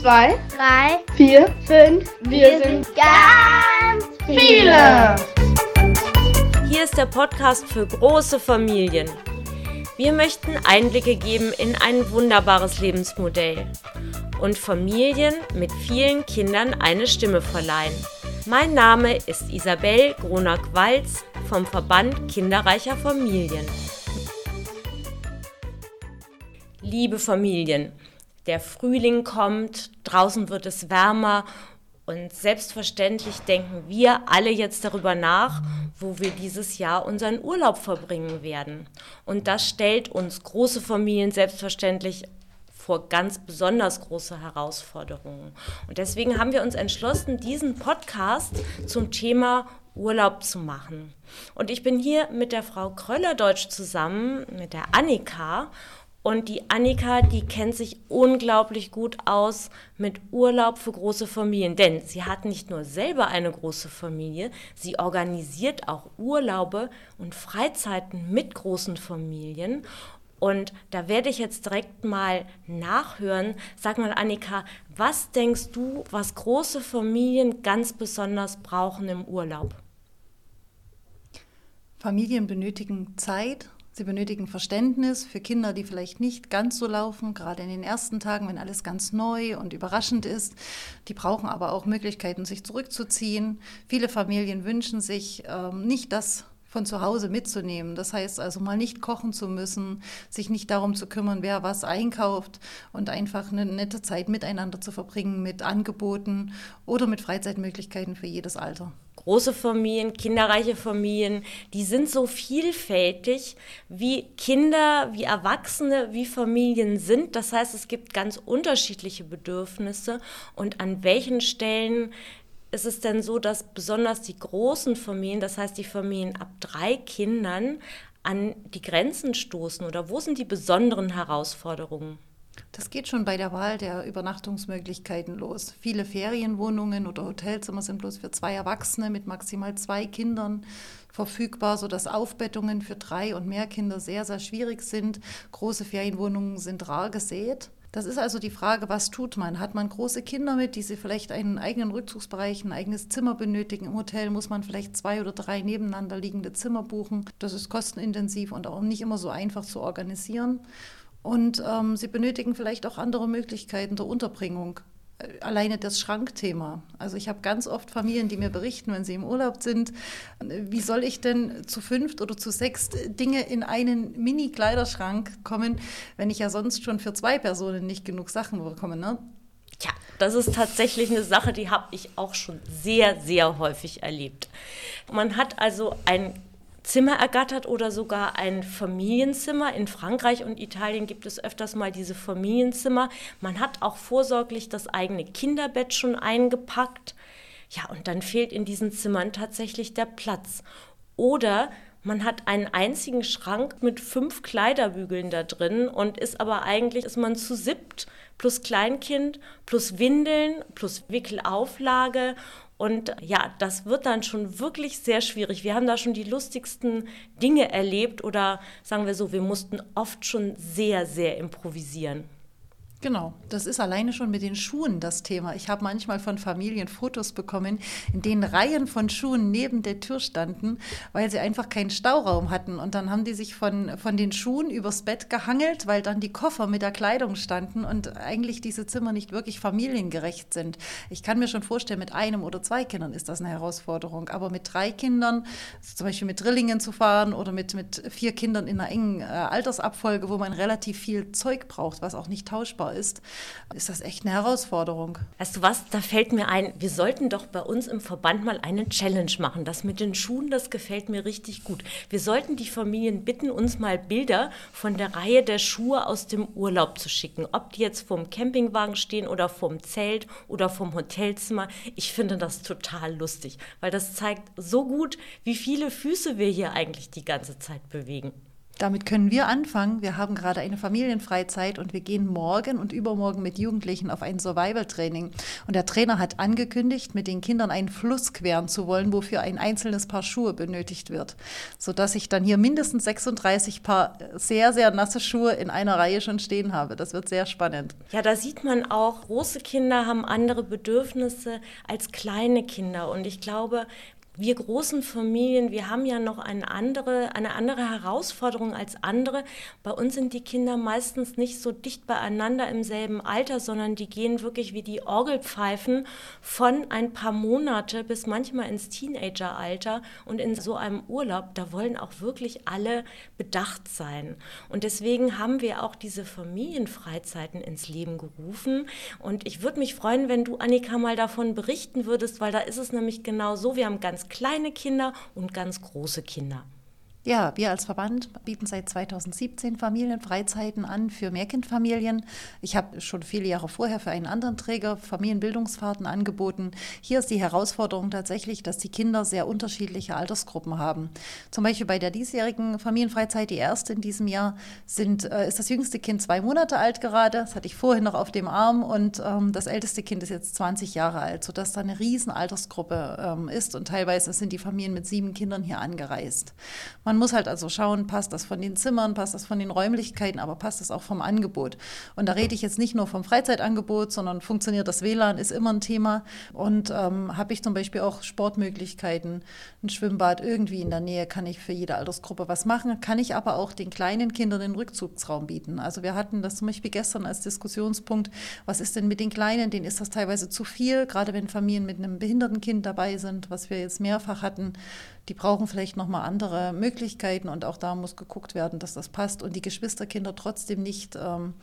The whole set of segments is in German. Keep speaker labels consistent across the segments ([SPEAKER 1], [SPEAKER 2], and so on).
[SPEAKER 1] zwei,
[SPEAKER 2] drei,
[SPEAKER 1] vier,
[SPEAKER 2] fünf.
[SPEAKER 1] Wir sind
[SPEAKER 2] ganz
[SPEAKER 1] viele.
[SPEAKER 3] Hier ist der Podcast für große Familien. Wir möchten Einblicke geben in ein wunderbares Lebensmodell und Familien mit vielen Kindern eine Stimme verleihen. Mein Name ist Isabel Gronack-Walz vom Verband Kinderreicher Familien. Liebe Familien, der Frühling kommt, draußen wird es wärmer und selbstverständlich denken wir alle jetzt darüber nach, wo wir dieses Jahr unseren Urlaub verbringen werden. Und das stellt uns große Familien selbstverständlich vor ganz besonders große Herausforderungen. Und deswegen haben wir uns entschlossen, diesen Podcast zum Thema Urlaub zu machen. Und ich bin hier mit der Frau Kröllerdeutsch zusammen, mit der Annika. Und die Annika, die kennt sich unglaublich gut aus mit Urlaub für große Familien. Denn sie hat nicht nur selber eine große Familie, sie organisiert auch Urlaube und Freizeiten mit großen Familien. Und da werde ich jetzt direkt mal nachhören. Sag mal, Annika, was denkst du, was große Familien ganz besonders brauchen im Urlaub?
[SPEAKER 4] Familien benötigen Zeit, sie benötigen Verständnis für Kinder, die vielleicht nicht ganz so laufen, gerade in den ersten Tagen, wenn alles ganz neu und überraschend ist. Die brauchen aber auch Möglichkeiten, sich zurückzuziehen. Viele Familien wünschen sich ähm, nicht das von zu Hause mitzunehmen. Das heißt also mal nicht kochen zu müssen, sich nicht darum zu kümmern, wer was einkauft und einfach eine nette Zeit miteinander zu verbringen mit Angeboten oder mit Freizeitmöglichkeiten für jedes Alter.
[SPEAKER 3] Große Familien, kinderreiche Familien, die sind so vielfältig, wie Kinder, wie Erwachsene, wie Familien sind. Das heißt, es gibt ganz unterschiedliche Bedürfnisse und an welchen Stellen ist es denn so, dass besonders die großen Familien, das heißt die Familien ab drei Kindern, an die Grenzen stoßen oder wo sind die besonderen Herausforderungen?
[SPEAKER 4] Das geht schon bei der Wahl der Übernachtungsmöglichkeiten los. Viele Ferienwohnungen oder Hotelzimmer sind bloß für zwei Erwachsene mit maximal zwei Kindern verfügbar, sodass Aufbettungen für drei und mehr Kinder sehr, sehr schwierig sind. Große Ferienwohnungen sind rar gesät. Das ist also die Frage, was tut man? Hat man große Kinder mit, die sie vielleicht einen eigenen Rückzugsbereich, ein eigenes Zimmer benötigen? Im Hotel muss man vielleicht zwei oder drei nebeneinander liegende Zimmer buchen. Das ist kostenintensiv und auch nicht immer so einfach zu organisieren. Und ähm, sie benötigen vielleicht auch andere Möglichkeiten der Unterbringung alleine das Schrankthema. Also ich habe ganz oft Familien, die mir berichten, wenn sie im Urlaub sind, wie soll ich denn zu fünft oder zu sechst Dinge in einen Mini-Kleiderschrank kommen, wenn ich ja sonst schon für zwei Personen nicht genug Sachen bekomme. Ne?
[SPEAKER 3] Ja, das ist tatsächlich eine Sache, die habe ich auch schon sehr, sehr häufig erlebt. Man hat also ein Zimmer ergattert oder sogar ein Familienzimmer. In Frankreich und Italien gibt es öfters mal diese Familienzimmer. Man hat auch vorsorglich das eigene Kinderbett schon eingepackt. Ja, und dann fehlt in diesen Zimmern tatsächlich der Platz. Oder man hat einen einzigen Schrank mit fünf Kleiderbügeln da drin und ist aber eigentlich, ist man zu siebt plus Kleinkind plus Windeln plus Wickelauflage und ja, das wird dann schon wirklich sehr schwierig. Wir haben da schon die lustigsten Dinge erlebt oder sagen wir so, wir mussten oft schon sehr, sehr improvisieren.
[SPEAKER 4] Genau, das ist alleine schon mit den Schuhen das Thema. Ich habe manchmal von Familien Fotos bekommen, in denen Reihen von Schuhen neben der Tür standen, weil sie einfach keinen Stauraum hatten. Und dann haben die sich von, von den Schuhen übers Bett gehangelt, weil dann die Koffer mit der Kleidung standen und eigentlich diese Zimmer nicht wirklich familiengerecht sind. Ich kann mir schon vorstellen, mit einem oder zwei Kindern ist das eine Herausforderung. Aber mit drei Kindern, zum Beispiel mit Drillingen zu fahren oder mit, mit vier Kindern in einer engen äh, Altersabfolge, wo man relativ viel Zeug braucht, was auch nicht tauschbar ist, ist das echt eine Herausforderung.
[SPEAKER 3] Weißt du was, da fällt mir ein, wir sollten doch bei uns im Verband mal eine Challenge machen. Das mit den Schuhen, das gefällt mir richtig gut. Wir sollten die Familien bitten, uns mal Bilder von der Reihe der Schuhe aus dem Urlaub zu schicken. Ob die jetzt vorm Campingwagen stehen oder vorm Zelt oder vom Hotelzimmer. Ich finde das total lustig, weil das zeigt so gut, wie viele Füße wir hier eigentlich die ganze Zeit bewegen.
[SPEAKER 4] Damit können wir anfangen. Wir haben gerade eine Familienfreizeit und wir gehen morgen und übermorgen mit Jugendlichen auf ein Survival-Training. Und der Trainer hat angekündigt, mit den Kindern einen Fluss queren zu wollen, wofür ein einzelnes Paar Schuhe benötigt wird. Sodass ich dann hier mindestens 36 Paar sehr, sehr nasse Schuhe in einer Reihe schon stehen habe. Das wird sehr spannend.
[SPEAKER 3] Ja, da sieht man auch, große Kinder haben andere Bedürfnisse als kleine Kinder. Und ich glaube, wir großen Familien, wir haben ja noch eine andere, eine andere Herausforderung als andere. Bei uns sind die Kinder meistens nicht so dicht beieinander im selben Alter, sondern die gehen wirklich wie die Orgelpfeifen von ein paar Monate bis manchmal ins Teenageralter und in so einem Urlaub, da wollen auch wirklich alle bedacht sein. Und deswegen haben wir auch diese Familienfreizeiten ins Leben gerufen. Und ich würde mich freuen, wenn du, Annika, mal davon berichten würdest, weil da ist es nämlich genau so, wir haben ganz kleine Kinder und ganz große Kinder.
[SPEAKER 4] Ja, wir als Verband bieten seit 2017 Familienfreizeiten an für Mehrkindfamilien. Ich habe schon viele Jahre vorher für einen anderen Träger Familienbildungsfahrten angeboten. Hier ist die Herausforderung tatsächlich, dass die Kinder sehr unterschiedliche Altersgruppen haben. Zum Beispiel bei der diesjährigen Familienfreizeit, die erste in diesem Jahr, sind, äh, ist das jüngste Kind zwei Monate alt gerade. Das hatte ich vorhin noch auf dem Arm und ähm, das älteste Kind ist jetzt 20 Jahre alt, sodass da eine riesen Altersgruppe ähm, ist und teilweise sind die Familien mit sieben Kindern hier angereist. Man man muss halt also schauen, passt das von den Zimmern, passt das von den Räumlichkeiten, aber passt das auch vom Angebot. Und da rede ich jetzt nicht nur vom Freizeitangebot, sondern funktioniert das WLAN, ist immer ein Thema. Und ähm, habe ich zum Beispiel auch Sportmöglichkeiten, ein Schwimmbad irgendwie in der Nähe, kann ich für jede Altersgruppe was machen, kann ich aber auch den kleinen Kindern den Rückzugsraum bieten. Also wir hatten das zum Beispiel gestern als Diskussionspunkt, was ist denn mit den Kleinen, denen ist das teilweise zu viel, gerade wenn Familien mit einem behinderten Kind dabei sind, was wir jetzt mehrfach hatten, die brauchen vielleicht nochmal andere Möglichkeiten und auch da muss geguckt werden, dass das passt und die Geschwisterkinder trotzdem nicht, ähm,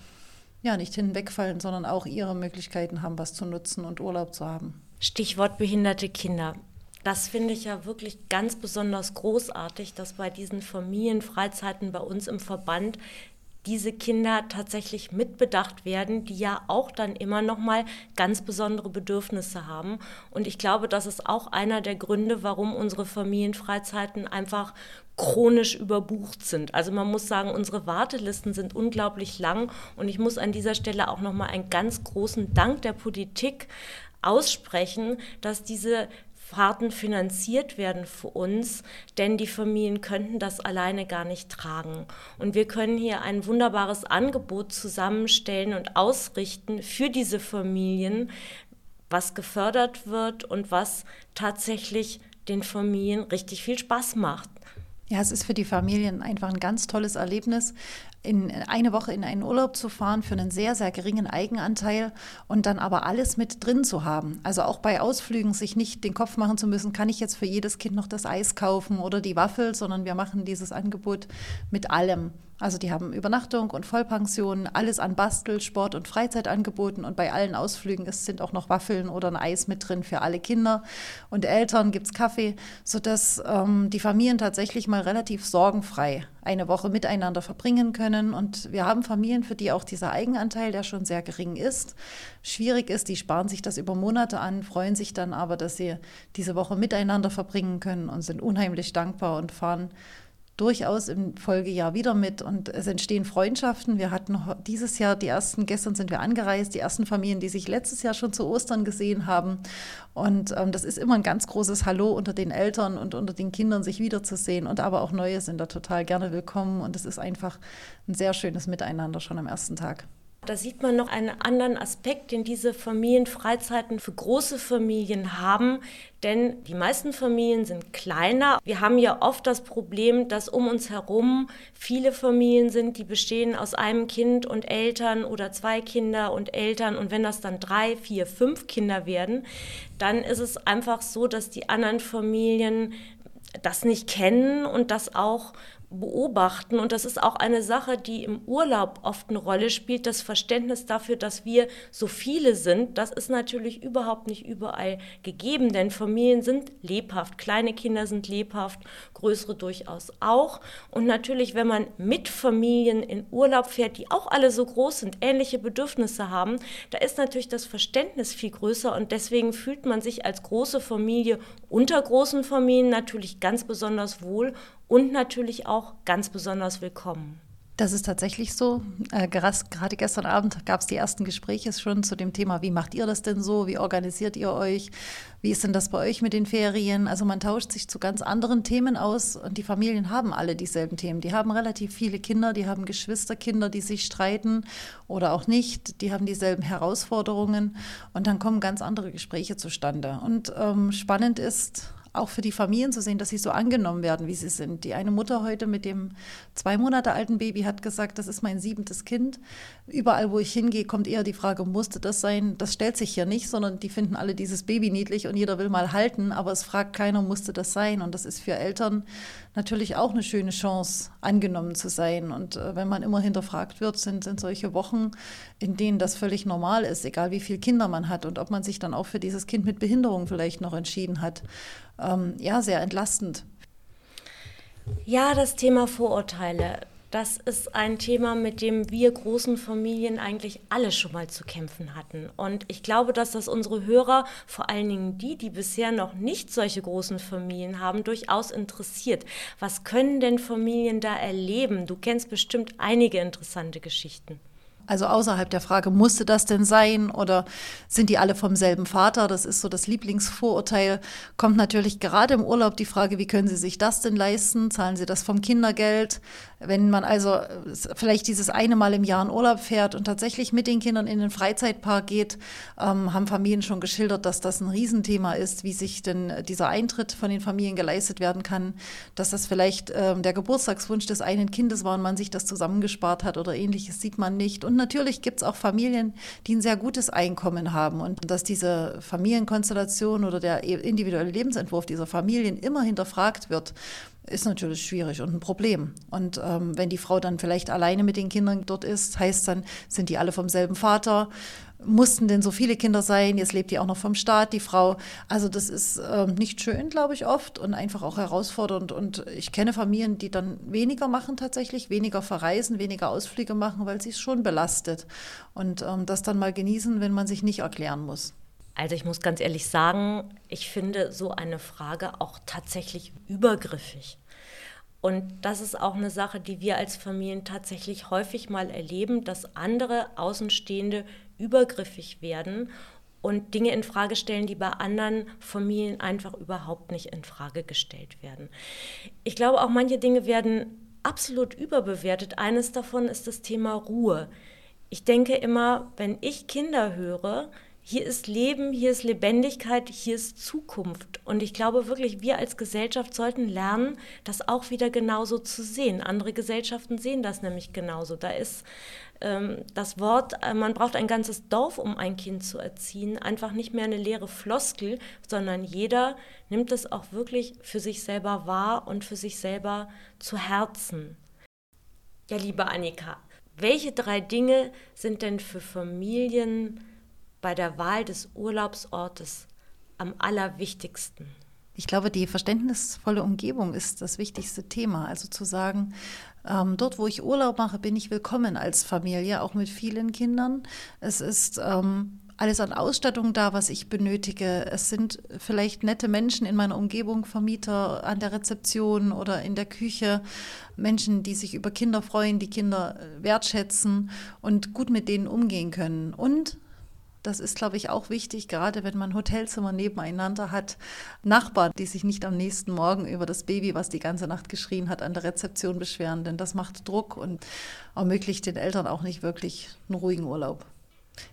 [SPEAKER 4] ja, nicht hinwegfallen, sondern auch ihre Möglichkeiten haben, was zu nutzen und Urlaub zu haben.
[SPEAKER 3] Stichwort behinderte Kinder. Das finde ich ja wirklich ganz besonders großartig, dass bei diesen Familienfreizeiten bei uns im Verband diese Kinder tatsächlich mitbedacht werden, die ja auch dann immer noch mal ganz besondere Bedürfnisse haben. Und ich glaube, das ist auch einer der Gründe, warum unsere Familienfreizeiten einfach chronisch überbucht sind. Also man muss sagen, unsere Wartelisten sind unglaublich lang und ich muss an dieser Stelle auch noch mal einen ganz großen Dank der Politik aussprechen, dass diese Fahrten finanziert werden für uns, denn die Familien könnten das alleine gar nicht tragen. Und wir können hier ein wunderbares Angebot zusammenstellen und ausrichten für diese Familien, was gefördert wird und was tatsächlich den Familien richtig viel Spaß macht.
[SPEAKER 4] Ja, es ist für die Familien einfach ein ganz tolles Erlebnis, in eine Woche in einen Urlaub zu fahren für einen sehr, sehr geringen Eigenanteil und dann aber alles mit drin zu haben. Also auch bei Ausflügen sich nicht den Kopf machen zu müssen, kann ich jetzt für jedes Kind noch das Eis kaufen oder die Waffel, sondern wir machen dieses Angebot mit allem. Also die haben Übernachtung und Vollpension, alles an Bastel, Sport und Freizeit angeboten und bei allen Ausflügen es sind auch noch Waffeln oder ein Eis mit drin für alle Kinder und Eltern gibt es Kaffee, sodass ähm, die Familien tatsächlich mal relativ sorgenfrei eine Woche miteinander verbringen können. Und wir haben Familien, für die auch dieser Eigenanteil, der schon sehr gering ist, schwierig ist. Die sparen sich das über Monate an, freuen sich dann aber, dass sie diese Woche miteinander verbringen können und sind unheimlich dankbar und fahren durchaus im Folgejahr wieder mit und es entstehen Freundschaften. Wir hatten dieses Jahr die ersten, gestern sind wir angereist, die ersten Familien, die sich letztes Jahr schon zu Ostern gesehen haben. Und ähm, das ist immer ein ganz großes Hallo unter den Eltern und unter den Kindern, sich wiederzusehen. Und aber auch Neue sind da total gerne willkommen. Und es ist einfach ein sehr schönes Miteinander schon am ersten Tag.
[SPEAKER 3] Da sieht man noch einen anderen Aspekt, den diese Familienfreizeiten für große Familien haben, denn die meisten Familien sind kleiner. Wir haben ja oft das Problem, dass um uns herum viele Familien sind, die bestehen aus einem Kind und Eltern oder zwei Kinder und Eltern. Und wenn das dann drei, vier, fünf Kinder werden, dann ist es einfach so, dass die anderen Familien das nicht kennen und das auch beobachten. Und das ist auch eine Sache, die im Urlaub oft eine Rolle spielt. Das Verständnis dafür, dass wir so viele sind, das ist natürlich überhaupt nicht überall gegeben, denn Familien sind lebhaft, kleine Kinder sind lebhaft, größere durchaus auch. Und natürlich, wenn man mit Familien in Urlaub fährt, die auch alle so groß sind, ähnliche Bedürfnisse haben, da ist natürlich das Verständnis viel größer und deswegen fühlt man sich als große Familie unter großen Familien natürlich ganz besonders wohl und natürlich auch ganz besonders willkommen.
[SPEAKER 4] Das ist tatsächlich so. Äh, gerade gestern Abend gab es die ersten Gespräche schon zu dem Thema, wie macht ihr das denn so? Wie organisiert ihr euch? Wie ist denn das bei euch mit den Ferien? Also man tauscht sich zu ganz anderen Themen aus und die Familien haben alle dieselben Themen. Die haben relativ viele Kinder, die haben Geschwisterkinder, die sich streiten oder auch nicht. Die haben dieselben Herausforderungen und dann kommen ganz andere Gespräche zustande. Und ähm, spannend ist, auch für die Familien zu sehen, dass sie so angenommen werden, wie sie sind. Die eine Mutter heute mit dem zwei Monate alten Baby hat gesagt, das ist mein siebentes Kind. Überall, wo ich hingehe, kommt eher die Frage, musste das sein? Das stellt sich hier nicht, sondern die finden alle dieses Baby niedlich und jeder will mal halten, aber es fragt keiner, musste das sein? Und das ist für Eltern natürlich auch eine schöne Chance, angenommen zu sein. Und äh, wenn man immer hinterfragt wird, sind, sind solche Wochen, in denen das völlig normal ist, egal wie viele Kinder man hat und ob man sich dann auch für dieses Kind mit Behinderung vielleicht noch entschieden hat. Ähm, ja, sehr entlastend.
[SPEAKER 3] Ja, das Thema Vorurteile. Das ist ein Thema, mit dem wir großen Familien eigentlich alle schon mal zu kämpfen hatten. Und ich glaube, dass das unsere Hörer, vor allen Dingen die, die bisher noch nicht solche großen Familien haben, durchaus interessiert. Was können denn Familien da erleben? Du kennst bestimmt einige interessante Geschichten.
[SPEAKER 4] Also außerhalb der Frage, musste das denn sein oder sind die alle vom selben Vater? Das ist so das Lieblingsvorurteil. Kommt natürlich gerade im Urlaub die Frage, wie können Sie sich das denn leisten? Zahlen Sie das vom Kindergeld? Wenn man also äh, vielleicht dieses eine Mal im Jahr in Urlaub fährt und tatsächlich mit den Kindern in den Freizeitpark geht, ähm, haben Familien schon geschildert, dass das ein Riesenthema ist, wie sich denn dieser Eintritt von den Familien geleistet werden kann, dass das vielleicht ähm, der Geburtstagswunsch des einen Kindes war und man sich das zusammengespart hat oder ähnliches, sieht man nicht. Und natürlich gibt es auch Familien, die ein sehr gutes Einkommen haben und dass diese Familienkonstellation oder der individuelle Lebensentwurf dieser Familien immer hinterfragt wird ist natürlich schwierig und ein Problem. Und ähm, wenn die Frau dann vielleicht alleine mit den Kindern dort ist, heißt dann, sind die alle vom selben Vater? Mussten denn so viele Kinder sein? Jetzt lebt die auch noch vom Staat, die Frau. Also das ist ähm, nicht schön, glaube ich, oft und einfach auch herausfordernd. Und ich kenne Familien, die dann weniger machen tatsächlich, weniger verreisen, weniger Ausflüge machen, weil sie es schon belastet. Und ähm, das dann mal genießen, wenn man sich nicht erklären muss.
[SPEAKER 3] Also ich muss ganz ehrlich sagen, ich finde so eine Frage auch tatsächlich übergriffig. Und das ist auch eine Sache, die wir als Familien tatsächlich häufig mal erleben, dass andere Außenstehende übergriffig werden und Dinge in Frage stellen, die bei anderen Familien einfach überhaupt nicht in Frage gestellt werden. Ich glaube, auch manche Dinge werden absolut überbewertet. Eines davon ist das Thema Ruhe. Ich denke immer, wenn ich Kinder höre, hier ist Leben, hier ist Lebendigkeit, hier ist Zukunft. Und ich glaube wirklich, wir als Gesellschaft sollten lernen, das auch wieder genauso zu sehen. Andere Gesellschaften sehen das nämlich genauso. Da ist das Wort, äh, man braucht ein ganzes Dorf, um ein Kind zu erziehen, einfach nicht mehr eine leere Floskel, sondern jeder nimmt es auch wirklich für sich selber wahr und für sich selber zu Herzen. Ja, liebe Annika, welche drei Dinge sind denn für Familien bei der Wahl des Urlaubsortes am allerwichtigsten?
[SPEAKER 4] Ich glaube, die verständnisvolle Umgebung ist das wichtigste Thema. Also zu sagen, ähm, dort, wo ich Urlaub mache, bin ich willkommen als Familie, auch mit vielen Kindern. Es ist ähm, alles an Ausstattung da, was ich benötige. Es sind vielleicht nette Menschen in meiner Umgebung, Vermieter an der Rezeption oder in der Küche, Menschen, die sich über Kinder freuen, die Kinder äh, wertschätzen und gut mit denen umgehen können. Und das ist, glaube ich, auch wichtig, gerade wenn man Hotelzimmer nebeneinander hat. Nachbarn, die sich nicht am nächsten Morgen über das Baby, was die ganze Nacht geschrien hat, an der Rezeption beschweren, denn das macht Druck und ermöglicht den Eltern auch nicht wirklich einen ruhigen Urlaub.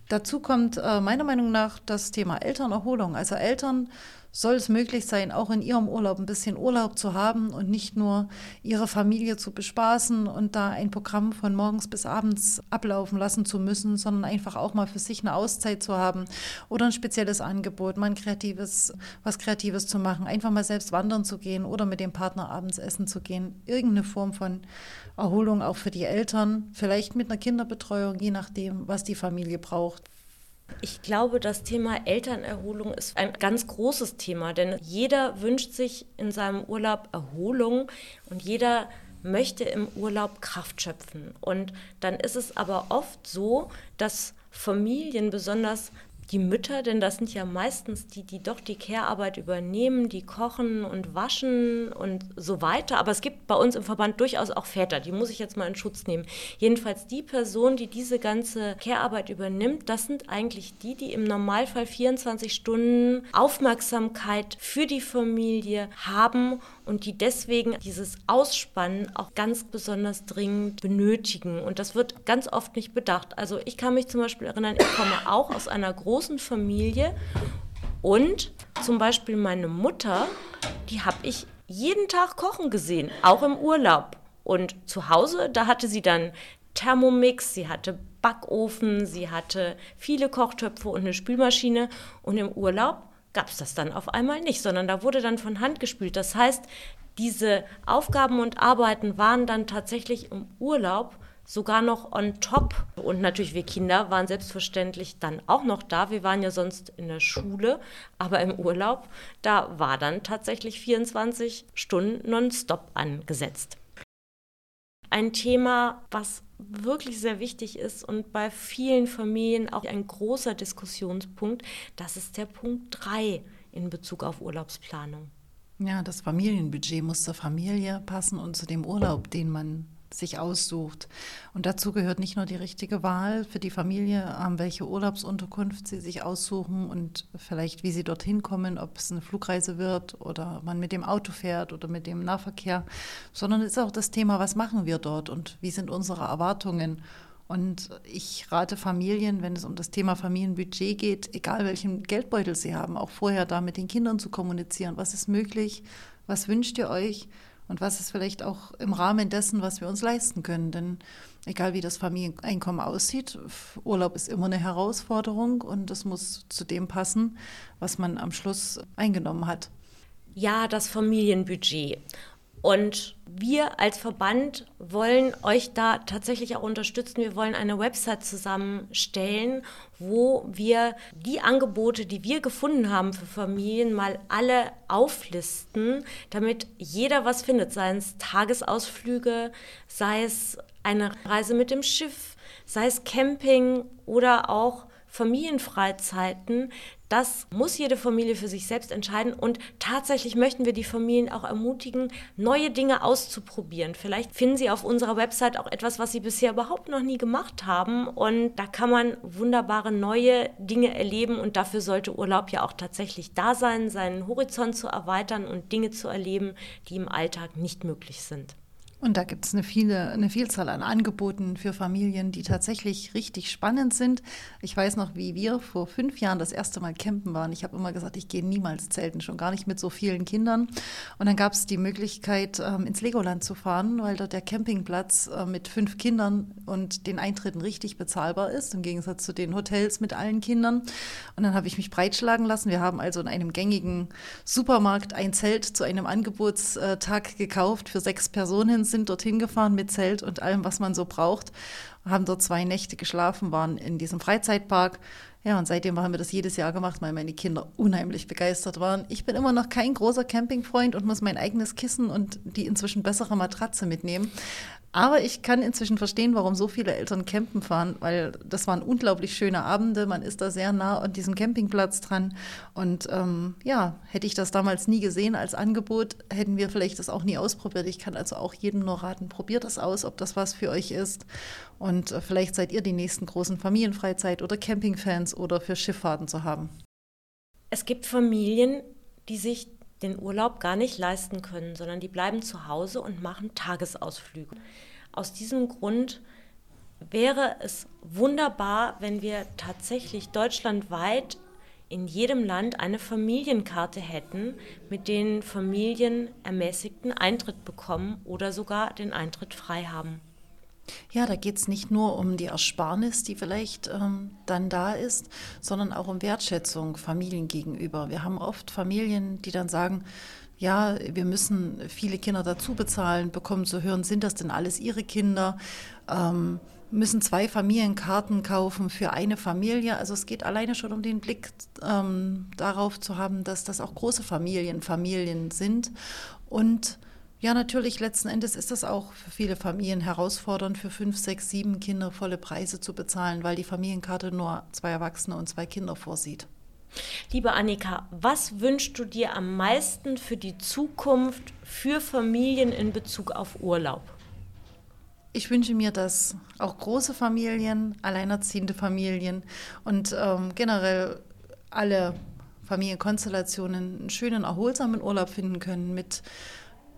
[SPEAKER 4] Dazu kommt äh, meiner Meinung nach das Thema Elternerholung. Also Eltern soll es möglich sein, auch in ihrem Urlaub ein bisschen Urlaub zu haben und nicht nur ihre Familie zu bespaßen und da ein Programm von morgens bis abends ablaufen lassen zu müssen, sondern einfach auch mal für sich eine Auszeit zu haben oder ein spezielles Angebot, mal ein kreatives, was Kreatives zu machen, einfach mal selbst wandern zu gehen oder mit dem Partner abends essen zu gehen. Irgendeine Form von Erholung auch für die Eltern, vielleicht mit einer Kinderbetreuung, je nachdem, was die Familie braucht.
[SPEAKER 3] Ich glaube, das Thema Elternerholung ist ein ganz großes Thema, denn jeder wünscht sich in seinem Urlaub Erholung und jeder möchte im Urlaub Kraft schöpfen. Und dann ist es aber oft so, dass Familien besonders die Mütter, denn das sind ja meistens die, die doch die Care-Arbeit übernehmen, die kochen und waschen und so weiter. Aber es gibt bei uns im Verband durchaus auch Väter, die muss ich jetzt mal in Schutz nehmen. Jedenfalls die Person, die diese ganze Care-Arbeit übernimmt, das sind eigentlich die, die im Normalfall 24 Stunden Aufmerksamkeit für die Familie haben und die deswegen dieses Ausspannen auch ganz besonders dringend benötigen. Und das wird ganz oft nicht bedacht. Also ich kann mich zum Beispiel erinnern, ich komme auch aus einer großen Familie und zum Beispiel meine Mutter, die habe ich jeden Tag kochen gesehen, auch im Urlaub. Und zu Hause, da hatte sie dann Thermomix, sie hatte Backofen, sie hatte viele Kochtöpfe und eine Spülmaschine. Und im Urlaub gab es das dann auf einmal nicht, sondern da wurde dann von Hand gespült. Das heißt, diese Aufgaben und Arbeiten waren dann tatsächlich im Urlaub sogar noch on top. Und natürlich wir Kinder waren selbstverständlich dann auch noch da. Wir waren ja sonst in der Schule, aber im Urlaub, da war dann tatsächlich 24 Stunden nonstop angesetzt. Ein Thema, was wirklich sehr wichtig ist und bei vielen Familien auch ein großer Diskussionspunkt, das ist der Punkt 3 in Bezug auf Urlaubsplanung.
[SPEAKER 4] Ja, das Familienbudget muss zur Familie passen und zu dem Urlaub, den man sich aussucht. Und dazu gehört nicht nur die richtige Wahl für die Familie, ähm, welche Urlaubsunterkunft sie sich aussuchen und vielleicht wie sie dorthin kommen, ob es eine Flugreise wird oder man mit dem Auto fährt oder mit dem Nahverkehr, sondern es ist auch das Thema, was machen wir dort und wie sind unsere Erwartungen. Und ich rate Familien, wenn es um das Thema Familienbudget geht, egal welchen Geldbeutel sie haben, auch vorher da mit den Kindern zu kommunizieren. Was ist möglich? Was wünscht ihr euch? Und was ist vielleicht auch im Rahmen dessen, was wir uns leisten können. Denn egal wie das Familieneinkommen aussieht, Urlaub ist immer eine Herausforderung und es muss zu dem passen, was man am Schluss eingenommen hat.
[SPEAKER 3] Ja, das Familienbudget. Und wir als Verband wollen euch da tatsächlich auch unterstützen. Wir wollen eine Website zusammenstellen, wo wir die Angebote, die wir gefunden haben für Familien, mal alle auflisten, damit jeder was findet, sei es Tagesausflüge, sei es eine Reise mit dem Schiff, sei es Camping oder auch Familienfreizeiten, das muss jede Familie für sich selbst entscheiden. Und tatsächlich möchten wir die Familien auch ermutigen, neue Dinge auszuprobieren. Vielleicht finden sie auf unserer Website auch etwas, was sie bisher überhaupt noch nie gemacht haben. Und da kann man wunderbare neue Dinge erleben. Und dafür sollte Urlaub ja auch tatsächlich da sein, seinen Horizont zu erweitern und Dinge zu erleben, die im Alltag nicht möglich sind.
[SPEAKER 4] Und da gibt es eine, eine Vielzahl an Angeboten für Familien, die tatsächlich richtig spannend sind. Ich weiß noch, wie wir vor fünf Jahren das erste Mal campen waren. Ich habe immer gesagt, ich gehe niemals zelten, schon gar nicht mit so vielen Kindern. Und dann gab es die Möglichkeit, ähm, ins Legoland zu fahren, weil dort der Campingplatz äh, mit fünf Kindern und den Eintritten richtig bezahlbar ist, im Gegensatz zu den Hotels mit allen Kindern. Und dann habe ich mich breitschlagen lassen. Wir haben also in einem gängigen Supermarkt ein Zelt zu einem Angebotstag gekauft für sechs Personen sind dorthin gefahren mit Zelt und allem, was man so braucht, haben dort zwei Nächte geschlafen, waren in diesem Freizeitpark. Ja, und seitdem haben wir das jedes Jahr gemacht, weil meine Kinder unheimlich begeistert waren. Ich bin immer noch kein großer Campingfreund und muss mein eigenes Kissen und die inzwischen bessere Matratze mitnehmen. Aber ich kann inzwischen verstehen, warum so viele Eltern campen fahren, weil das waren unglaublich schöne Abende. Man ist da sehr nah an diesem Campingplatz dran. Und ähm, ja, hätte ich das damals nie gesehen als Angebot, hätten wir vielleicht das auch nie ausprobiert. Ich kann also auch jedem nur raten, probiert das aus, ob das was für euch ist. Und äh, vielleicht seid ihr die nächsten großen Familienfreizeit- oder Campingfans oder für Schifffahrten zu haben.
[SPEAKER 3] Es gibt Familien, die sich den Urlaub gar nicht leisten können, sondern die bleiben zu Hause und machen Tagesausflüge. Aus diesem Grund wäre es wunderbar, wenn wir tatsächlich deutschlandweit in jedem Land eine Familienkarte hätten, mit denen Familien ermäßigten Eintritt bekommen oder sogar den Eintritt frei haben.
[SPEAKER 4] Ja, da geht es nicht nur um die Ersparnis, die vielleicht ähm, dann da ist, sondern auch um Wertschätzung Familien gegenüber. Wir haben oft Familien, die dann sagen, ja, wir müssen viele Kinder dazu bezahlen, bekommen zu hören, sind das denn alles ihre Kinder? Ähm, müssen zwei Familienkarten kaufen für eine Familie. Also es geht alleine schon um den Blick ähm, darauf zu haben, dass das auch große Familien Familien sind und Ja, natürlich, letzten Endes ist das auch für viele Familien herausfordernd, für fünf, sechs, sieben Kinder volle Preise zu bezahlen, weil die Familienkarte nur zwei Erwachsene und zwei Kinder vorsieht.
[SPEAKER 3] Liebe Annika, was wünschst du dir am meisten für die Zukunft für Familien in Bezug auf Urlaub?
[SPEAKER 4] Ich wünsche mir, dass auch große Familien, alleinerziehende Familien und ähm, generell alle Familienkonstellationen einen schönen, erholsamen Urlaub finden können mit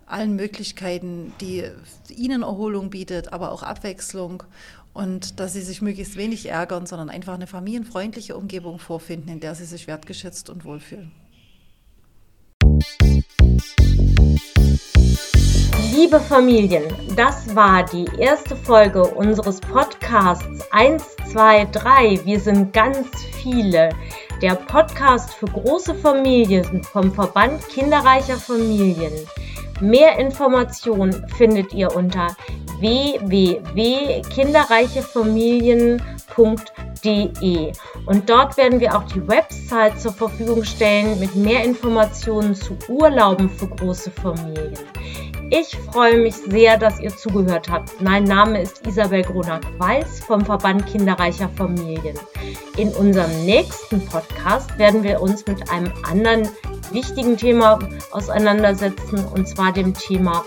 [SPEAKER 4] allen Möglichkeiten, die ihnen Erholung bietet, aber auch Abwechslung und dass sie sich möglichst wenig ärgern, sondern einfach eine familienfreundliche Umgebung vorfinden, in der sie sich wertgeschätzt und wohlfühlen.
[SPEAKER 3] Liebe Familien, das war die erste Folge unseres Podcasts 1, 2, 3. Wir sind ganz viele. Der Podcast für große Familien vom Verband Kinderreicher Familien. Mehr Informationen findet ihr unter www.kinderreichefamilien.de und dort werden wir auch die Website zur Verfügung stellen mit mehr Informationen zu Urlauben für große Familien. Ich freue mich sehr, dass ihr zugehört habt. Mein Name ist Isabel Grunack-Weiß vom Verband Kinderreicher Familien. In unserem nächsten Podcast werden wir uns mit einem anderen wichtigen Thema auseinandersetzen, und zwar dem Thema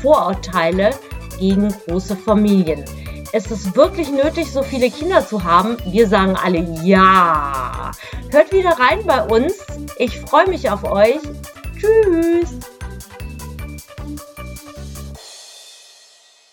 [SPEAKER 3] Vorurteile gegen große Familien. Es ist wirklich nötig, so viele Kinder zu haben. Wir sagen alle ja. Hört wieder rein bei uns. Ich freue mich auf euch. Tschüss.